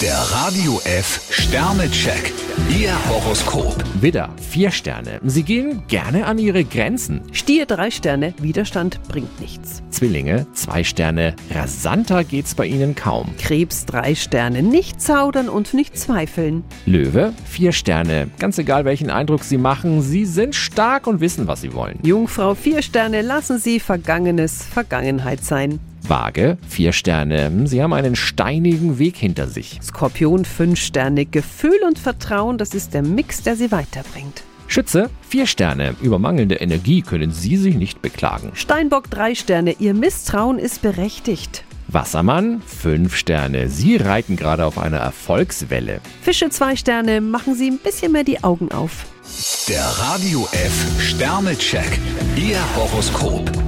Der Radio F Sternecheck. Ihr Horoskop. Widder, vier Sterne. Sie gehen gerne an ihre Grenzen. Stier drei Sterne, Widerstand bringt nichts. Zwillinge, zwei Sterne. Rasanter geht's bei ihnen kaum. Krebs drei Sterne, nicht zaudern und nicht zweifeln. Löwe, vier Sterne. Ganz egal welchen Eindruck sie machen, sie sind stark und wissen, was sie wollen. Jungfrau vier Sterne, lassen Sie Vergangenes Vergangenheit sein. Waage, vier Sterne. Sie haben einen steinigen Weg hinter sich. Skorpion fünf Sterne, Gefühl und Vertrauen, das ist der Mix, der Sie weiterbringt. Schütze, vier Sterne. Über mangelnde Energie können Sie sich nicht beklagen. Steinbock drei Sterne, Ihr Misstrauen ist berechtigt. Wassermann, fünf Sterne. Sie reiten gerade auf einer Erfolgswelle. Fische zwei Sterne, machen Sie ein bisschen mehr die Augen auf. Der Radio F Sternecheck. Ihr Horoskop.